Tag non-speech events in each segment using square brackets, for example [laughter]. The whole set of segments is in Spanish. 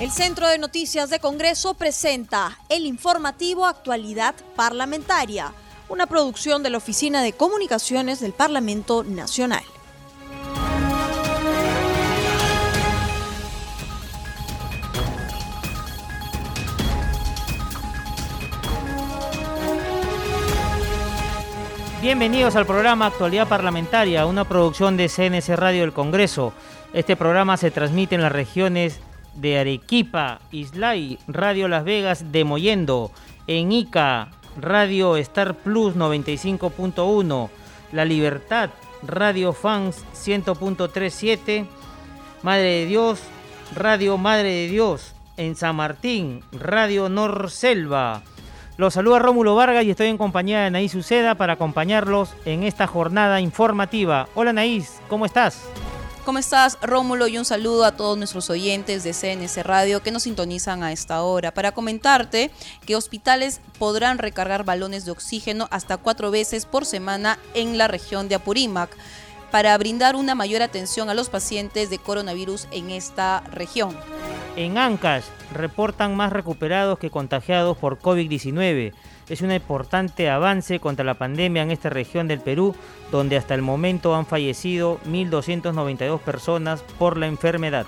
El Centro de Noticias de Congreso presenta el informativo Actualidad Parlamentaria, una producción de la Oficina de Comunicaciones del Parlamento Nacional. Bienvenidos al programa Actualidad Parlamentaria, una producción de CNC Radio del Congreso. Este programa se transmite en las regiones de Arequipa, Islay, Radio Las Vegas de en Ica, Radio Star Plus 95.1, La Libertad, Radio Fans 100.37, Madre de Dios, Radio Madre de Dios, en San Martín, Radio Norselva. Los saluda Rómulo Vargas y estoy en compañía de Naís Uceda para acompañarlos en esta jornada informativa. Hola Naís, ¿cómo estás? ¿Cómo estás, Rómulo? Y un saludo a todos nuestros oyentes de CNS Radio que nos sintonizan a esta hora. Para comentarte que hospitales podrán recargar balones de oxígeno hasta cuatro veces por semana en la región de Apurímac para brindar una mayor atención a los pacientes de coronavirus en esta región. En Ancash reportan más recuperados que contagiados por COVID-19 es un importante avance contra la pandemia en esta región del Perú, donde hasta el momento han fallecido 1.292 personas por la enfermedad.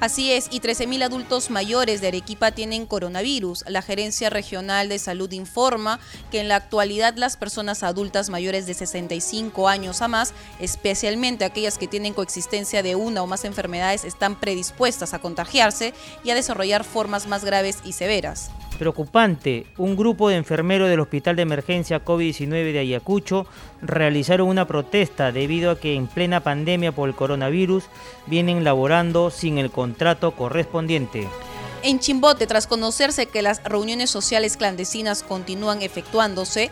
Así es, y 13.000 adultos mayores de Arequipa tienen coronavirus. La Gerencia Regional de Salud informa que en la actualidad las personas adultas mayores de 65 años a más, especialmente aquellas que tienen coexistencia de una o más enfermedades, están predispuestas a contagiarse y a desarrollar formas más graves y severas. Preocupante, un grupo de enfermeros del Hospital de Emergencia COVID-19 de Ayacucho realizaron una protesta debido a que en plena pandemia por el coronavirus vienen laborando sin el contrato correspondiente. En Chimbote, tras conocerse que las reuniones sociales clandestinas continúan efectuándose,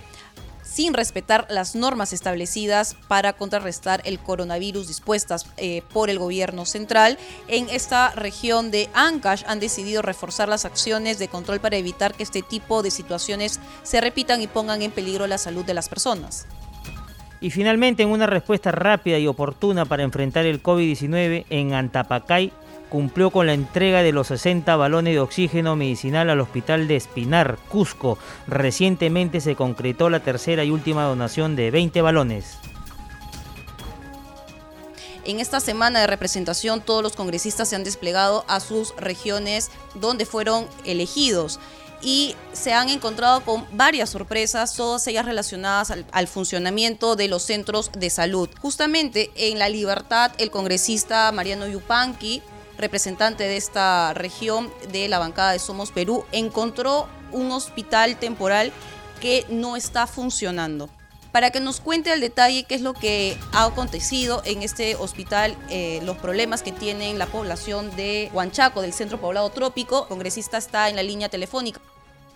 sin respetar las normas establecidas para contrarrestar el coronavirus dispuestas eh, por el gobierno central. En esta región de Ancash han decidido reforzar las acciones de control para evitar que este tipo de situaciones se repitan y pongan en peligro la salud de las personas. Y finalmente, en una respuesta rápida y oportuna para enfrentar el COVID-19 en Antapacay, cumplió con la entrega de los 60 balones de oxígeno medicinal al Hospital de Espinar, Cusco. Recientemente se concretó la tercera y última donación de 20 balones. En esta semana de representación todos los congresistas se han desplegado a sus regiones donde fueron elegidos y se han encontrado con varias sorpresas, todas ellas relacionadas al, funcionamiento de los centros de salud. Justamente en La Libertad, el congresista Mariano Yupanqui representante de esta región de la bancada de Somos Perú, encontró un hospital temporal que no está funcionando. Para que nos cuente al detalle qué es lo que ha acontecido en este hospital, eh, los problemas que tiene la población de Huanchaco, del Centro Poblado Trópico, el congresista está en la línea telefónica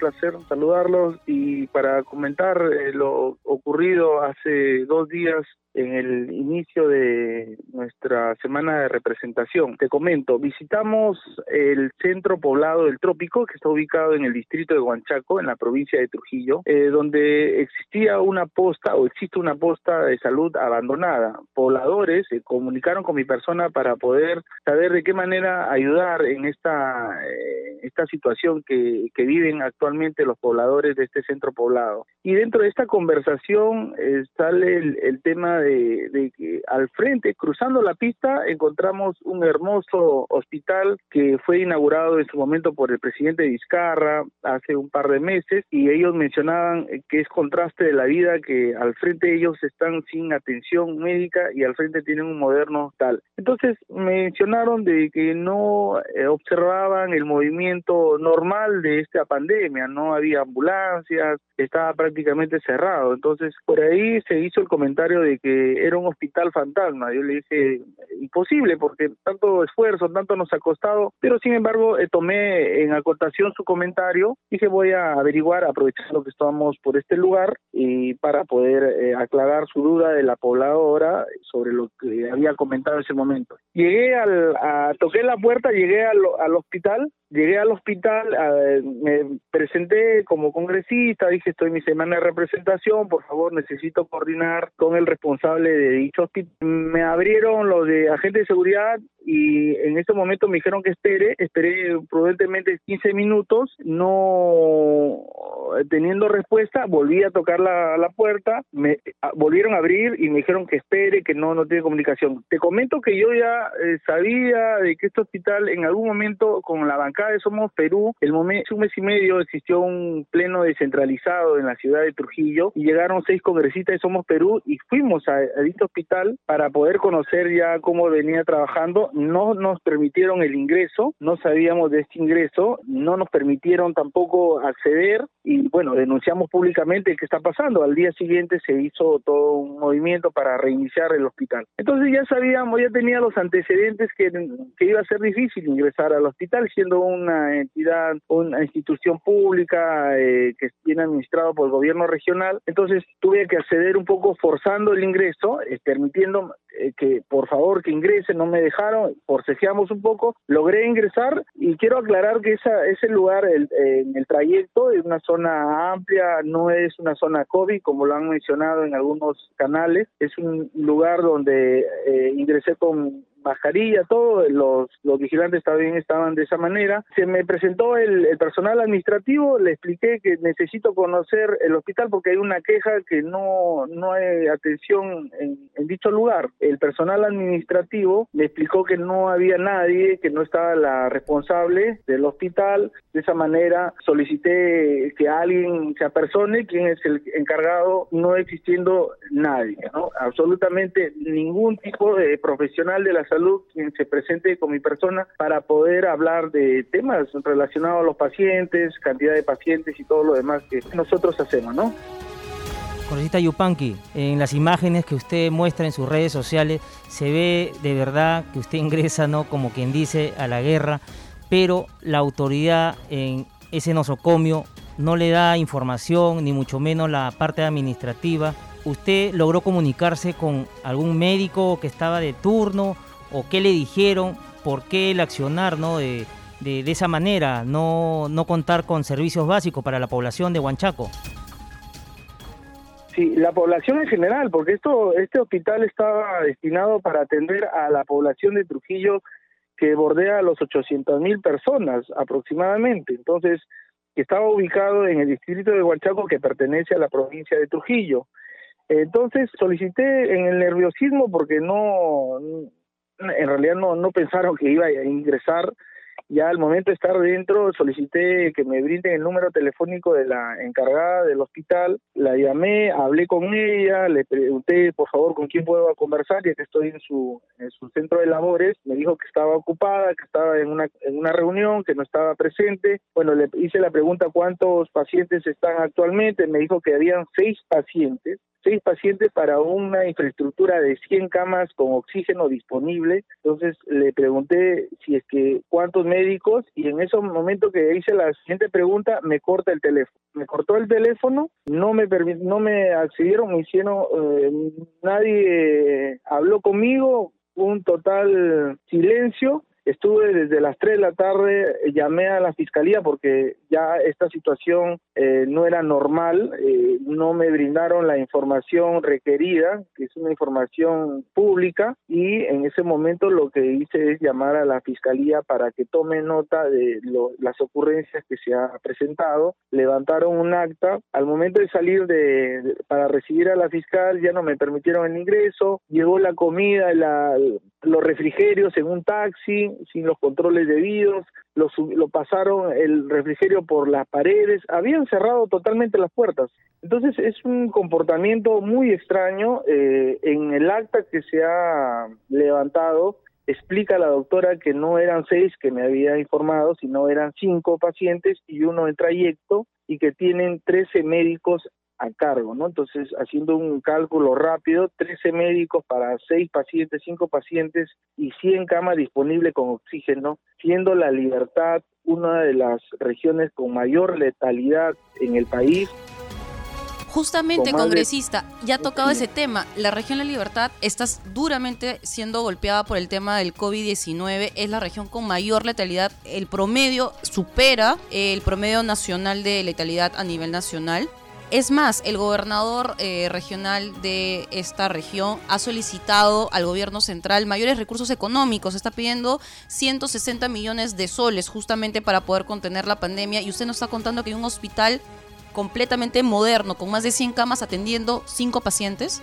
placer saludarlos y para comentar eh, lo ocurrido hace dos días en el inicio de nuestra semana de representación. Te comento, visitamos el centro poblado del Trópico, que está ubicado en el distrito de Huanchaco, en la provincia de Trujillo, eh, donde existía una posta o existe una posta de salud abandonada. Pobladores se comunicaron con mi persona para poder saber de qué manera ayudar en esta, eh, esta situación que, que viven actualmente los pobladores de este centro poblado. Y dentro de esta conversación eh, sale el, el tema de, que al frente, cruzando la pista, encontramos un hermoso hospital que fue inaugurado en su momento por el presidente Vizcarra hace un par de meses y ellos mencionaban que es contraste de la vida que al frente ellos están sin atención médica y al frente tienen un moderno hospital. Entonces mencionaron de que no eh, observaban el movimiento normal de esta pandemia, no había ambulancias, estaba prácticamente cerrado. Entonces por ahí se hizo el comentario de que era un hospital fantasma. Yo le dije, imposible, porque tanto esfuerzo, tanto nos ha costado, pero sin embargo eh, tomé en acotación su comentario, dije voy a averiguar, aprovechando que estamos por este lugar, y para poder eh, aclarar su duda de la pobladora sobre lo que había comentado en ese momento. Llegué al, a, toqué la puerta, llegué al, al hospital, llegué al hospital, me presenté como congresista, dije estoy en mi semana de representación, por favor necesito coordinar con el responsable de dicho hospital. Me abrieron los de agente de seguridad y en este momento me dijeron que espere, esperé prudentemente 15 minutos, no teniendo respuesta, volví a tocar la, la puerta, me volvieron a abrir y me dijeron que espere, que no, no tiene comunicación. Te comento que yo ya eh, sabía de que este hospital en algún momento con la bancada de Somos Perú, el momento, un mes y medio existió un pleno descentralizado en la ciudad de Trujillo y llegaron seis congresistas de Somos Perú y fuimos a, a este hospital para poder conocer ya cómo venía trabajando. No nos permitieron el ingreso, no sabíamos de este ingreso, no nos permitieron tampoco acceder y bueno, denunciamos públicamente qué está pasando. Al día siguiente se hizo todo un movimiento para reiniciar el hospital. Entonces ya sabíamos, ya tenía los antecedentes que, que iba a ser difícil ingresar al hospital, siendo una entidad, una institución pública eh, que viene administrado por el gobierno regional. Entonces tuve que acceder un poco forzando el ingreso, eh, permitiendo que por favor que ingrese, no me dejaron, forcejeamos un poco, logré ingresar y quiero aclarar que esa, ese lugar el, en el trayecto es una zona amplia, no es una zona COVID como lo han mencionado en algunos canales, es un lugar donde eh, ingresé con mascarilla, todo, los, vigilantes también estaban de esa manera. Se me presentó el, personal administrativo, le expliqué que necesito conocer el hospital porque hay una queja que no, no hay atención en, en dicho lugar. El personal administrativo me explicó que no había nadie, que no estaba la responsable del hospital. De esa manera solicité que alguien se apersone, quién es el encargado, no existiendo nadie, ¿no? Absolutamente ningún tipo de profesional de la salud quien se presente con mi persona para poder hablar de temas relacionados a los pacientes, cantidad de pacientes y todo lo demás que nosotros hacemos, ¿no? Congresista Yupanqui, en las imágenes que usted muestra en sus redes sociales, se ve de verdad que usted ingresa, ¿no? Como quien dice, a la guerra, pero la autoridad en ese nosocomio no le da información, ni mucho menos la parte administrativa. ¿Usted logró comunicarse con algún médico que estaba de turno o qué le dijeron, por qué el accionar ¿no? de, de, esa manera, no, no contar con servicios básicos para la población de Huanchaco. Sí, la población en general, porque esto, este hospital estaba destinado para atender a la población de Trujillo que bordea a los 800 mil personas aproximadamente. Entonces, estaba ubicado en el distrito de Huanchaco que pertenece a la provincia de Trujillo. Entonces solicité en el nerviosismo porque no, en realidad no, no pensaron que iba a ingresar. Ya al momento de estar dentro solicité que me brinden el número telefónico de la encargada del hospital, la llamé, hablé con ella, le pregunté por favor con quién puedo conversar, ya que estoy en su, en su centro de labores, me dijo que estaba ocupada, que estaba en una, en una reunión, que no estaba presente. Bueno, le hice la pregunta cuántos pacientes están actualmente, me dijo que habían seis pacientes seis pacientes para una infraestructura de 100 camas con oxígeno disponible. Entonces le pregunté si es que cuántos médicos y en ese momento que hice la siguiente pregunta me corta el teléfono. Me cortó el teléfono, no me no me accedieron, me hicieron, eh, nadie habló conmigo, un total silencio Estuve desde las 3 de la tarde, llamé a la fiscalía porque ya esta situación eh, no era normal, eh, no me brindaron la información requerida, que es una información pública, y en ese momento lo que hice es llamar a la fiscalía para que tome nota de las ocurrencias que se ha presentado, levantaron un acta, al momento de salir de, para recibir a la fiscal ya no me permitieron el ingreso, llegó la comida, la, los refrigerios en un taxi, sin los controles debidos, lo, lo pasaron el refrigerio por las paredes, habían cerrado totalmente las puertas. Entonces es un comportamiento muy extraño. Eh, en el acta que se ha levantado, explica la doctora que no eran seis que me había informado, sino eran cinco pacientes y uno en trayecto y que tienen 13 médicos a cargo, ¿no? Entonces, haciendo un cálculo rápido, 13 médicos para 6 pacientes, 5 pacientes y 100 camas disponibles con oxígeno, siendo la libertad una de las regiones con mayor letalidad en el país. Justamente, congresista, ya ha tocado ese tema. La región La Libertad está duramente siendo golpeada por el tema del COVID-19. Es la región con mayor letalidad. El promedio supera el promedio nacional de letalidad a nivel nacional. Es más, el gobernador eh, regional de esta región ha solicitado al gobierno central mayores recursos económicos. Está pidiendo 160 millones de soles justamente para poder contener la pandemia. Y usted nos está contando que hay un hospital completamente moderno, con más de 100 camas atendiendo 5 pacientes.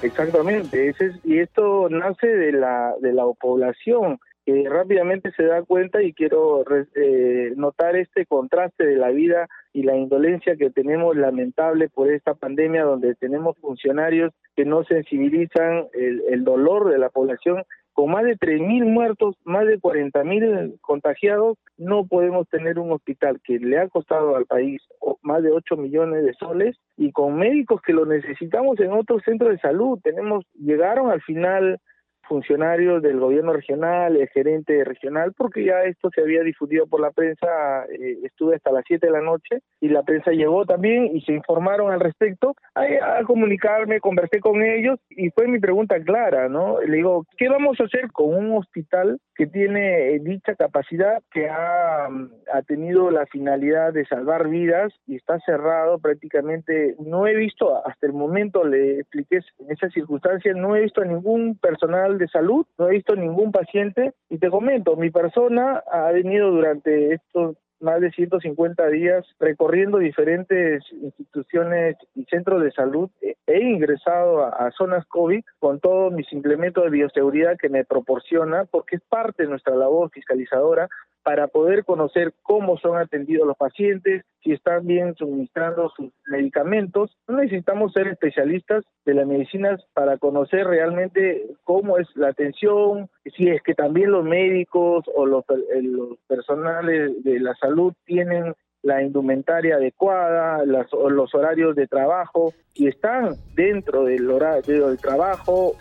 Exactamente, y esto nace de la, de la población que rápidamente se da cuenta y quiero eh, notar este contraste de la vida y la indolencia que tenemos lamentable por esta pandemia donde tenemos funcionarios que no sensibilizan el, el dolor de la población con más de 3.000 muertos, más de 40.000 contagiados, no podemos tener un hospital que le ha costado al país más de 8 millones de soles y con médicos que lo necesitamos en otros centros de salud. Tenemos llegaron al final funcionarios del gobierno regional, el gerente regional, porque ya esto se había difundido por la prensa, eh, estuve hasta las 7 de la noche y la prensa llegó también y se informaron al respecto. A, comunicarme, conversé con ellos y fue mi pregunta clara, ¿no? Le digo, ¿qué vamos a hacer con un hospital que tiene eh, dicha capacidad, que ha, mm, ha tenido la finalidad de salvar vidas y está cerrado prácticamente? No he visto, hasta el momento le expliqué en esas circunstancias, no he visto a ningún personal de salud, no he visto ningún paciente y te comento, mi persona ha venido durante estos más de 150 días recorriendo diferentes instituciones y centros de salud. He ingresado a, zonas COVID con todos mis implementos de bioseguridad que me proporciona, porque es parte de nuestra labor fiscalizadora, para poder conocer cómo son atendidos los pacientes, si están bien suministrando sus medicamentos. No necesitamos ser especialistas de la medicina para conocer realmente cómo es la atención, si es que también los médicos o los, eh, los personales de la salud tienen la indumentaria adecuada, las, los horarios de trabajo, y están dentro del horario del trabajo.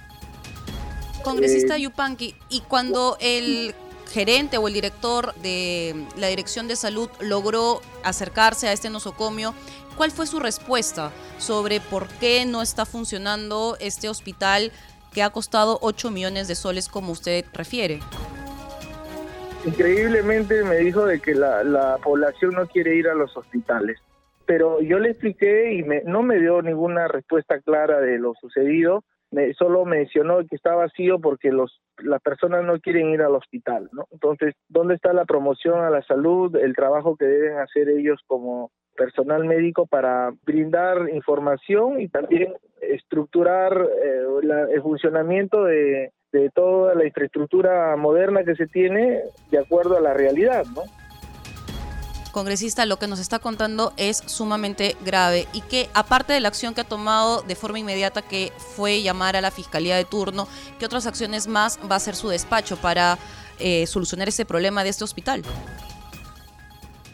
Congresista eh, Yupanqui, y cuando el gerente o el director de la Dirección de Salud logró acercarse a este nosocomio, ¿cuál fue su respuesta sobre por qué no está funcionando este hospital que ha costado 8 millones de soles como usted refiere? Increíblemente me dijo de que la, población no quiere ir a los hospitales, pero yo le expliqué y no me dio ninguna respuesta clara de lo sucedido me, solo mencionó que está vacío porque los las personas no quieren ir al hospital, ¿no? Entonces, ¿dónde está la promoción a la salud, el trabajo que deben hacer ellos como personal médico para brindar información y también estructurar eh, el funcionamiento de, de toda la infraestructura moderna que se tiene de acuerdo a la realidad, ¿no? Congresista, lo que nos está contando es sumamente grave y que aparte de la acción que ha tomado de forma inmediata, que fue llamar a la Fiscalía de turno, ¿qué otras acciones más va a hacer su despacho para eh, solucionar ese problema de este hospital?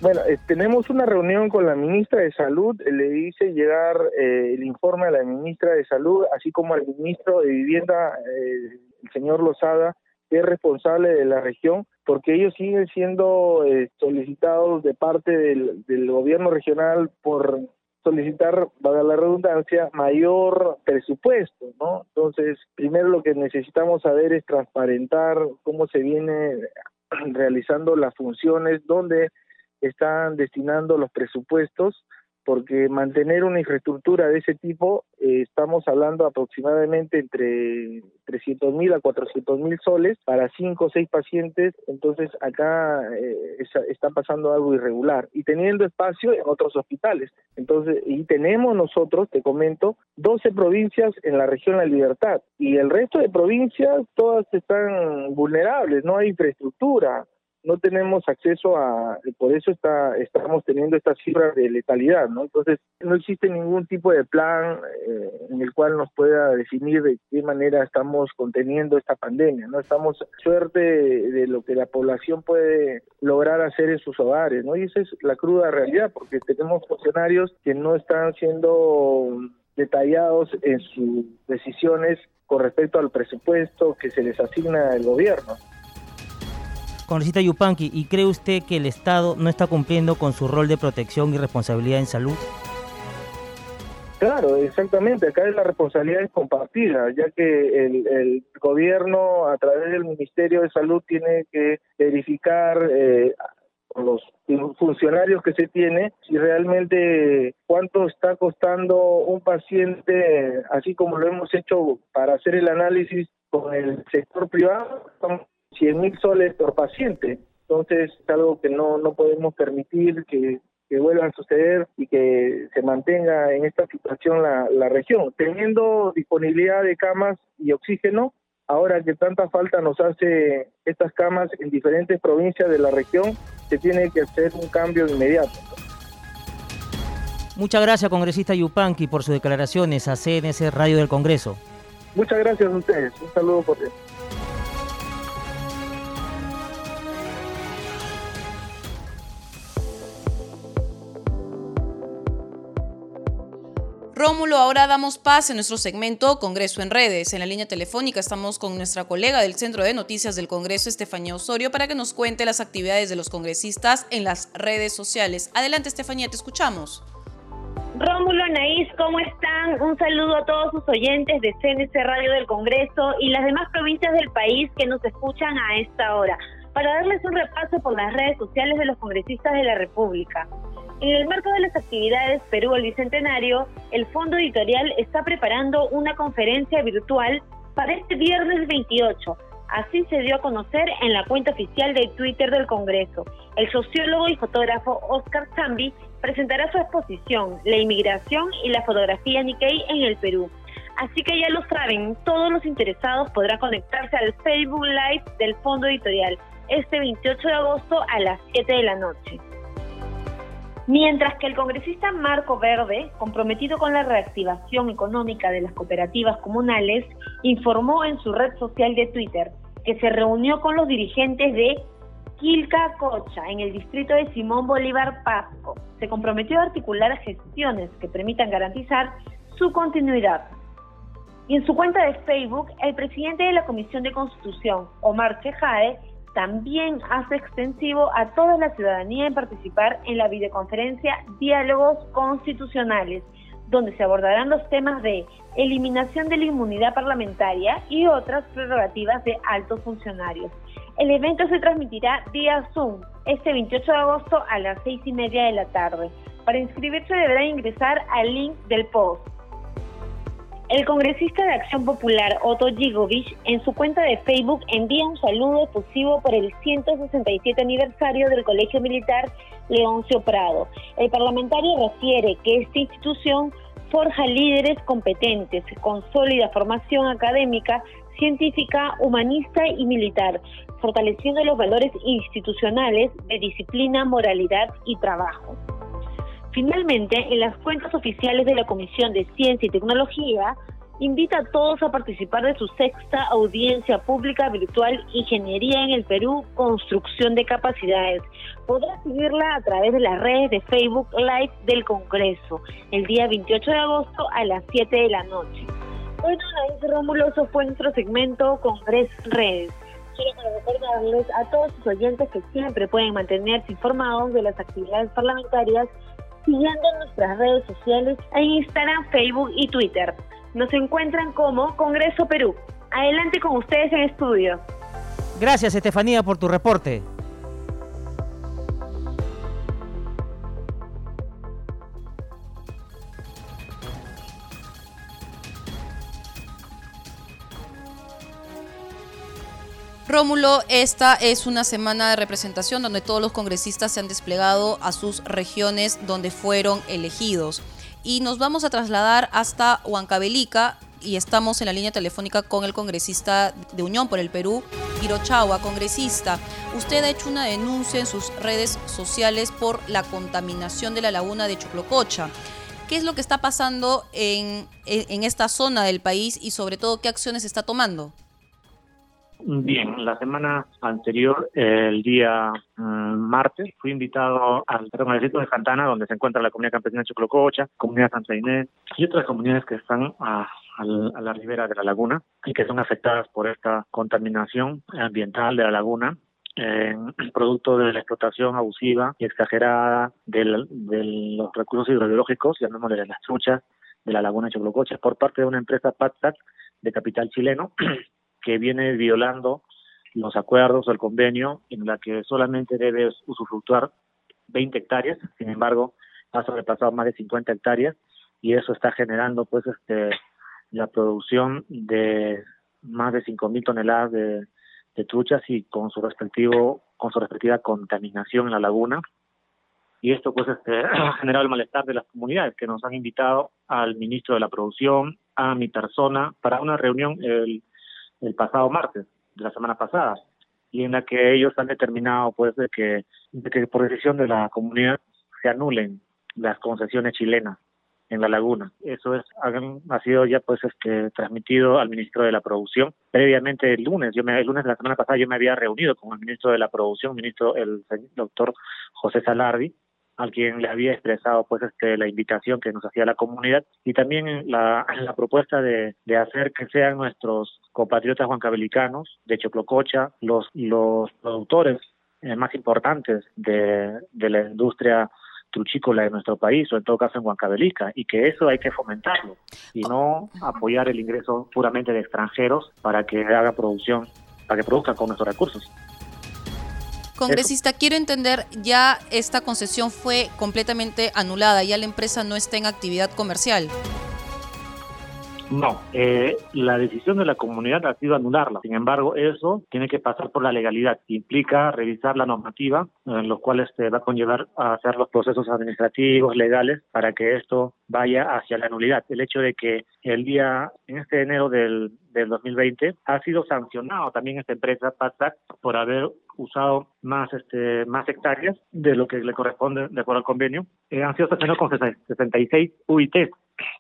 Bueno, eh, tenemos una reunión con la ministra de Salud, le hice llegar eh, el informe a la ministra de Salud, así como al ministro de Vivienda, el señor Lozada, que es responsable de la región, porque ellos siguen siendo eh, solicitados de parte del, del gobierno regional por solicitar, para la redundancia, mayor presupuesto, ¿no? Entonces, primero lo que necesitamos saber es transparentar cómo se viene [clears throat] realizando las funciones, dónde están destinando los presupuestos porque mantener una infraestructura de ese tipo, eh, estamos hablando aproximadamente entre 300 mil a 400 mil soles para 5 o 6 pacientes, entonces acá eh, está, pasando algo irregular y teniendo espacio en otros hospitales. Entonces, y tenemos nosotros, te comento, 12 provincias en la región La Libertad y el resto de provincias todas están vulnerables, no hay infraestructura, no tenemos acceso a, por eso está, estamos teniendo estas cifras de letalidad, ¿no? Entonces, no existe ningún tipo de plan eh, en el cual nos pueda definir de qué manera estamos conteniendo esta pandemia, ¿no? Estamos suerte de, lo que la población puede lograr hacer en sus hogares, ¿no? Y esa es la cruda realidad, porque tenemos funcionarios que no están siendo detallados en sus decisiones con respecto al presupuesto que se les asigna el gobierno. Congresista Yupanqui, ¿y cree usted que el Estado no está cumpliendo con su rol de protección y responsabilidad en salud? Claro, exactamente. Acá la responsabilidad es compartida, ya que el, gobierno a través del Ministerio de Salud tiene que verificar eh, los funcionarios que se tiene y realmente cuánto está costando un paciente, así como lo hemos hecho para hacer el análisis con el sector privado, 100 mil soles por paciente. Entonces es algo que no, no podemos permitir que, que vuelvan a suceder y que se mantenga en esta situación la, la región. Teniendo disponibilidad de camas y oxígeno, ahora que tanta falta nos hace estas camas en diferentes provincias de la región, se tiene que hacer un cambio inmediato. Muchas gracias, congresista Yupanqui, por sus declaraciones a CNS Radio del Congreso. Muchas gracias a ustedes. Un saludo por ti. Rómulo, ahora damos paz en nuestro segmento Congreso en Redes. En la línea telefónica estamos con nuestra colega del Centro de Noticias del Congreso, Estefanía Osorio, para que nos cuente las actividades de los congresistas en las redes sociales. Adelante, Estefanía, te escuchamos. Rómulo, Anaís, ¿cómo están? Un saludo a todos sus oyentes de CNC Radio del Congreso y las demás provincias del país que nos escuchan a esta hora, para darles un repaso por las redes sociales de los congresistas de la República. En el marco de las actividades Perú al Bicentenario, el Fondo Editorial está preparando una conferencia virtual para este viernes 28. Así se dio a conocer en la cuenta oficial de Twitter del Congreso. El sociólogo y fotógrafo Oscar Zambi presentará su exposición, La inmigración y la fotografía Nikkei en el Perú. Así que ya lo saben, todos los interesados podrán conectarse al Facebook Live del Fondo Editorial este 28 de agosto a las 7 de la noche. Mientras que el congresista Marco Verde, comprometido con la reactivación económica de las cooperativas comunales, informó en su red social de Twitter que se reunió con los dirigentes de Quilca Cocha, en el distrito de Simón Bolívar Pasco. Se comprometió a articular gestiones que permitan garantizar su continuidad. Y en su cuenta de Facebook, el presidente de la Comisión de Constitución, Omar Chejae, también hace extensivo a toda la ciudadanía en participar en la videoconferencia Diálogos Constitucionales, donde se abordarán los temas de eliminación de la inmunidad parlamentaria y otras prerrogativas de altos funcionarios. El evento se transmitirá vía Zoom este 28 de agosto a las 6 y media de la tarde. Para inscribirse deberá ingresar al link del post. El congresista de Acción Popular, Otto Gigovich, en su cuenta de Facebook envía un saludo efusivo por el 167 aniversario del Colegio Militar Leoncio Prado. El parlamentario refiere que esta institución forja líderes competentes, con sólida formación académica, científica, humanista y militar, fortaleciendo los valores institucionales de disciplina, moralidad y trabajo. Finalmente, en las cuentas oficiales de la Comisión de Ciencia y Tecnología, invita a todos a participar de su sexta audiencia pública virtual Ingeniería en el Perú, Construcción de Capacidades. Podrá seguirla a través de las redes de Facebook Live del Congreso, el día 28 de agosto a las 7 de la noche. Bueno, Anaís Rómulo, eso fue nuestro segmento Congreso Redes. Quiero recordarles a todos sus oyentes que siempre pueden mantenerse informados de las actividades parlamentarias siguiendo nuestras redes sociales en Instagram, Facebook y Twitter. Nos encuentran como Congreso Perú. Adelante con ustedes en estudio. Gracias, Estefanía, por tu reporte. Rómulo, esta es una semana de representación donde todos los congresistas se han desplegado a sus regiones donde fueron elegidos. Y nos vamos a trasladar hasta Huancavelica y estamos en la línea telefónica con el congresista de Unión por el Perú, Hirochagua. Congresista, usted ha hecho una denuncia en sus redes sociales por la contaminación de la laguna de Choclococha. ¿Qué es lo que está pasando en, en esta zona del país y sobre todo qué acciones está tomando? Bien, la semana anterior, el día mm, martes, fui invitado al, perdón, distrito de Santana, donde se encuentra la comunidad campesina de Choclococha, comunidad Santa Inés y otras comunidades que están a, la ribera de la laguna y que son afectadas por esta contaminación ambiental de la laguna producto de la explotación abusiva y exagerada de los recursos hidrobiológicos, llamémosle las truchas, de la laguna de Choclococha, por parte de una empresa PATSAT de capital chileno [clears throat] que viene violando los acuerdos o el convenio en la que solamente debe usufructuar 20 hectáreas, sin embargo, ha sobrepasado más de 50 hectáreas y eso está generando pues este la producción de más de 5.000 toneladas de, de truchas y con su respectivo con su respectiva contaminación en la laguna. Y esto pues este, [clears throat] ha generado el malestar de las comunidades que nos han invitado al ministro de la producción a mi persona para una reunión el, el pasado martes de la semana pasada y en la que ellos han determinado pues de que, de que por decisión de la comunidad se anulen las concesiones chilenas en la laguna. Eso es ha sido ya pues este transmitido al ministro de la producción. Previamente el lunes, yo me, el lunes de la semana pasada yo me había reunido con el ministro de la producción, ministro el doctor José Salardi, al quien le había expresado pues este la invitación que nos hacía la comunidad y también la, la propuesta de, de hacer que sean nuestros compatriotas huancabelicanos de Choclococha los los productores eh, más importantes de, de la industria truchícola de nuestro país o en todo caso en Huancavelica y que eso hay que fomentarlo y no apoyar el ingreso puramente de extranjeros para que haga producción, para que produzcan con nuestros recursos. Congresista, quiero entender, ya esta concesión fue completamente anulada, ya la empresa no está en actividad comercial. No, eh, la decisión de la comunidad ha sido anularla. Sin embargo, eso tiene que pasar por la legalidad. Implica revisar la normativa, en los cuales se va a conllevar a hacer los procesos administrativos, legales, para que esto vaya hacia la nulidad. El hecho de que el día, en este enero del, del 2020, ha sido sancionado también esta empresa, PASAC, por haber usado más este más hectáreas de lo que le corresponde de acuerdo al convenio. Eh, han sido sancionados con 66 UIT,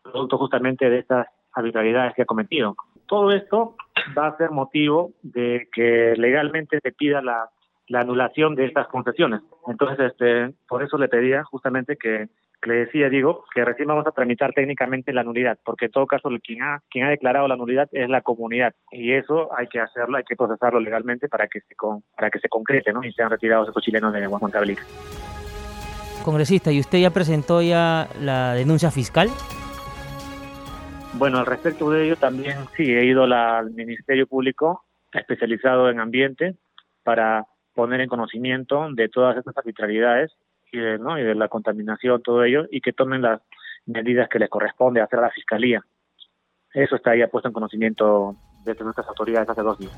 producto justamente de estas arbitrariedades que ha cometido. Todo esto va a ser motivo de que legalmente se pida la, la anulación de estas concesiones. Entonces, este, por eso le pedía justamente que, le decía, digo, que recién vamos a tramitar técnicamente la nulidad, porque en todo caso quien ha, quien ha declarado la nulidad es la comunidad y eso hay que hacerlo, hay que procesarlo legalmente para que se con, para que se concrete, ¿no? Y sean retirados esos chilenos de Guatemala. Congresista, ¿y usted ya presentó ya la denuncia fiscal? Bueno, al respecto de ello también sí, he ido al Ministerio Público especializado en ambiente para poner en conocimiento de todas estas arbitrariedades y de, ¿no? y de la contaminación, todo ello, y que tomen las medidas que les corresponde hacer a la Fiscalía. Eso está ya puesto en conocimiento de nuestras autoridades hace dos días.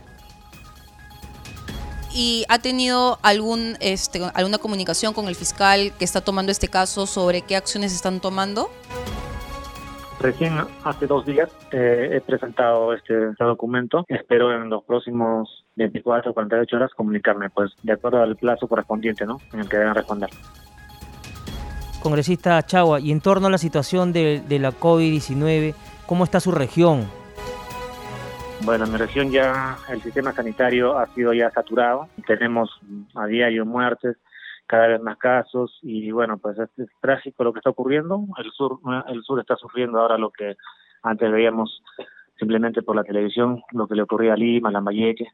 ¿Y ha tenido algún este, alguna comunicación con el fiscal que está tomando este caso sobre qué acciones están tomando? Recién hace dos días eh, he presentado este, este, documento. Espero en los próximos 24 o 48 horas comunicarme, pues de acuerdo al plazo correspondiente, ¿no? En el que deben responder. Congresista Chagua, y en torno a la situación de, la COVID-19, ¿cómo está su región? Bueno, en mi región ya el sistema sanitario ha sido ya saturado. Tenemos a diario muertes, cada vez más casos y bueno, pues es, trágico lo que está ocurriendo. El sur, el sur está sufriendo ahora lo que antes veíamos simplemente por la televisión, lo que le ocurría a Lima, a Lambayeque,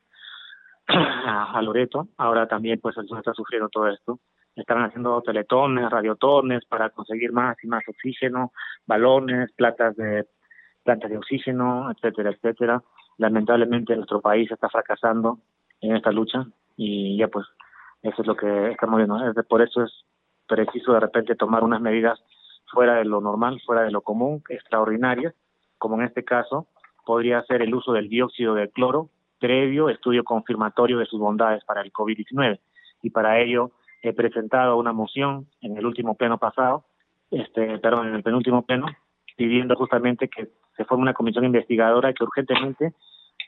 [clears throat] a Loreto. Ahora también pues el sur está sufriendo todo esto. Están haciendo teletones, radiotones para conseguir más y más oxígeno, balones, platas de plantas de oxígeno, etcétera, etcétera. Lamentablemente nuestro país está fracasando en esta lucha y ya pues eso es lo que estamos viendo. Por eso es preciso de repente tomar unas medidas fuera de lo normal, fuera de lo común, extraordinarias, como en este caso podría ser el uso del dióxido de cloro previo estudio confirmatorio de sus bondades para el COVID-19. Y para ello he presentado una moción en el último pleno pasado, este, perdón, en el penúltimo pleno, pidiendo justamente que se forme una comisión investigadora que urgentemente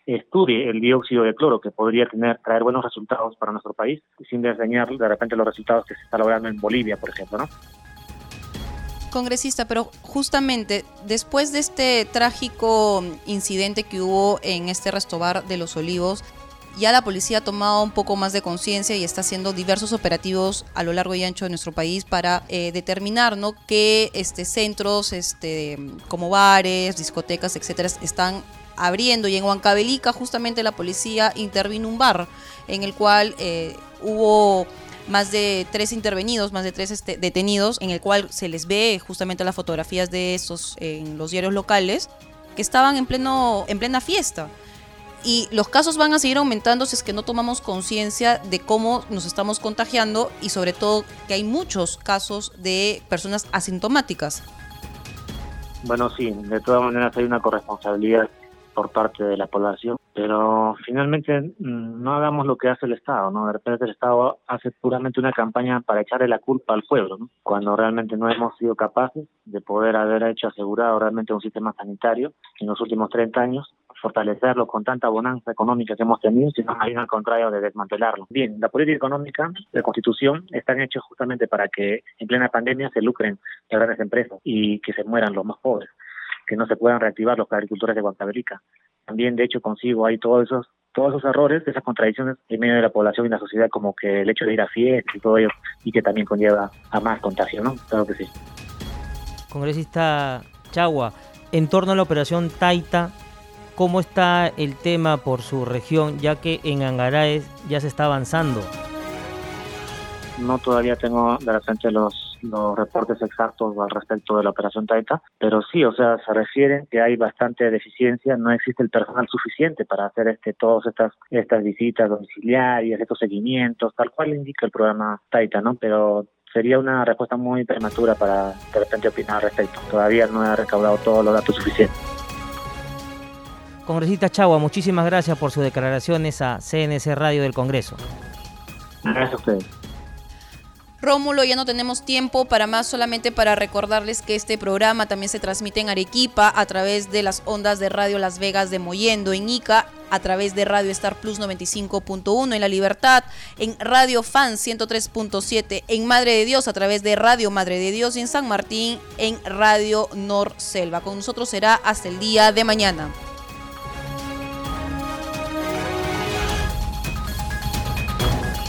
estudie el dióxido de cloro que podría tener traer buenos resultados para nuestro país sin desdeñar de repente los resultados que se está logrando en Bolivia, por ejemplo, ¿no? Congresista, pero justamente después de este trágico incidente que hubo en este restobar de los olivos, ya la policía ha tomado un poco más de conciencia y está haciendo diversos operativos a lo largo y ancho de nuestro país para eh, determinar qué este, centros este, como bares, discotecas, etcétera, están abriendo y en Huancavelica justamente la policía intervino un bar en el cual eh, hubo más de tres intervenidos, más de tres este, detenidos, en el cual se les ve justamente las fotografías de estos en los diarios locales, que estaban en, pleno, en plena fiesta. Y los casos van a seguir aumentando si es que no tomamos conciencia de cómo nos estamos contagiando y sobre todo que hay muchos casos de personas asintomáticas. Bueno, sí, de todas maneras hay una corresponsabilidad por parte de la población, pero finalmente mm, no hagamos lo que hace el Estado, ¿no? De repente el Estado hace puramente una campaña para echarle la culpa al pueblo, ¿no? Cuando realmente no hemos sido capaces de poder haber hecho asegurado realmente un sistema sanitario en los últimos 30 años fortalecerlo con tanta bonanza económica que hemos tenido, sino más bien al contrario de desmantelarlo. Bien, la política económica, la constitución, están hechos justamente para que en plena pandemia se lucren las grandes empresas y que se mueran los más pobres, que no se puedan reactivar los agricultores de Guantaverica. También, de hecho, consigo ahí todos esos todos esos errores, esas contradicciones en medio de la población y la sociedad, como que el hecho de ir a fiestas y todo ello, y que también conlleva a más contagio, ¿no? Claro que sí. Congresista Chagua, en torno a la operación Taita, cómo está el tema por su región, ya que en Angaraes ya se está avanzando. No todavía tengo de repente los, los reportes exactos al respecto de la operación Taita, pero sí, o sea, se refieren que hay bastante deficiencia, no existe el personal suficiente para hacer este todas estas estas visitas domiciliarias, estos seguimientos, tal cual indica el programa Taita, ¿no? Pero sería una respuesta muy prematura para de repente opinar al respecto. Todavía no he recaudado todos los datos suficientes. Congresista Chagua, muchísimas gracias por sus declaraciones a CNC Radio del Congreso. Gracias a ustedes. Rómulo, ya no tenemos tiempo para más, solamente para recordarles que este programa también se transmite en Arequipa a través de las ondas de Radio Las Vegas de Moyendo, en Ica a través de Radio Star Plus 95.1 en La Libertad, en Radio Fan 103.7 en Madre de Dios a través de Radio Madre de Dios y en San Martín en Radio Nor Selva. Con nosotros será hasta el día de mañana.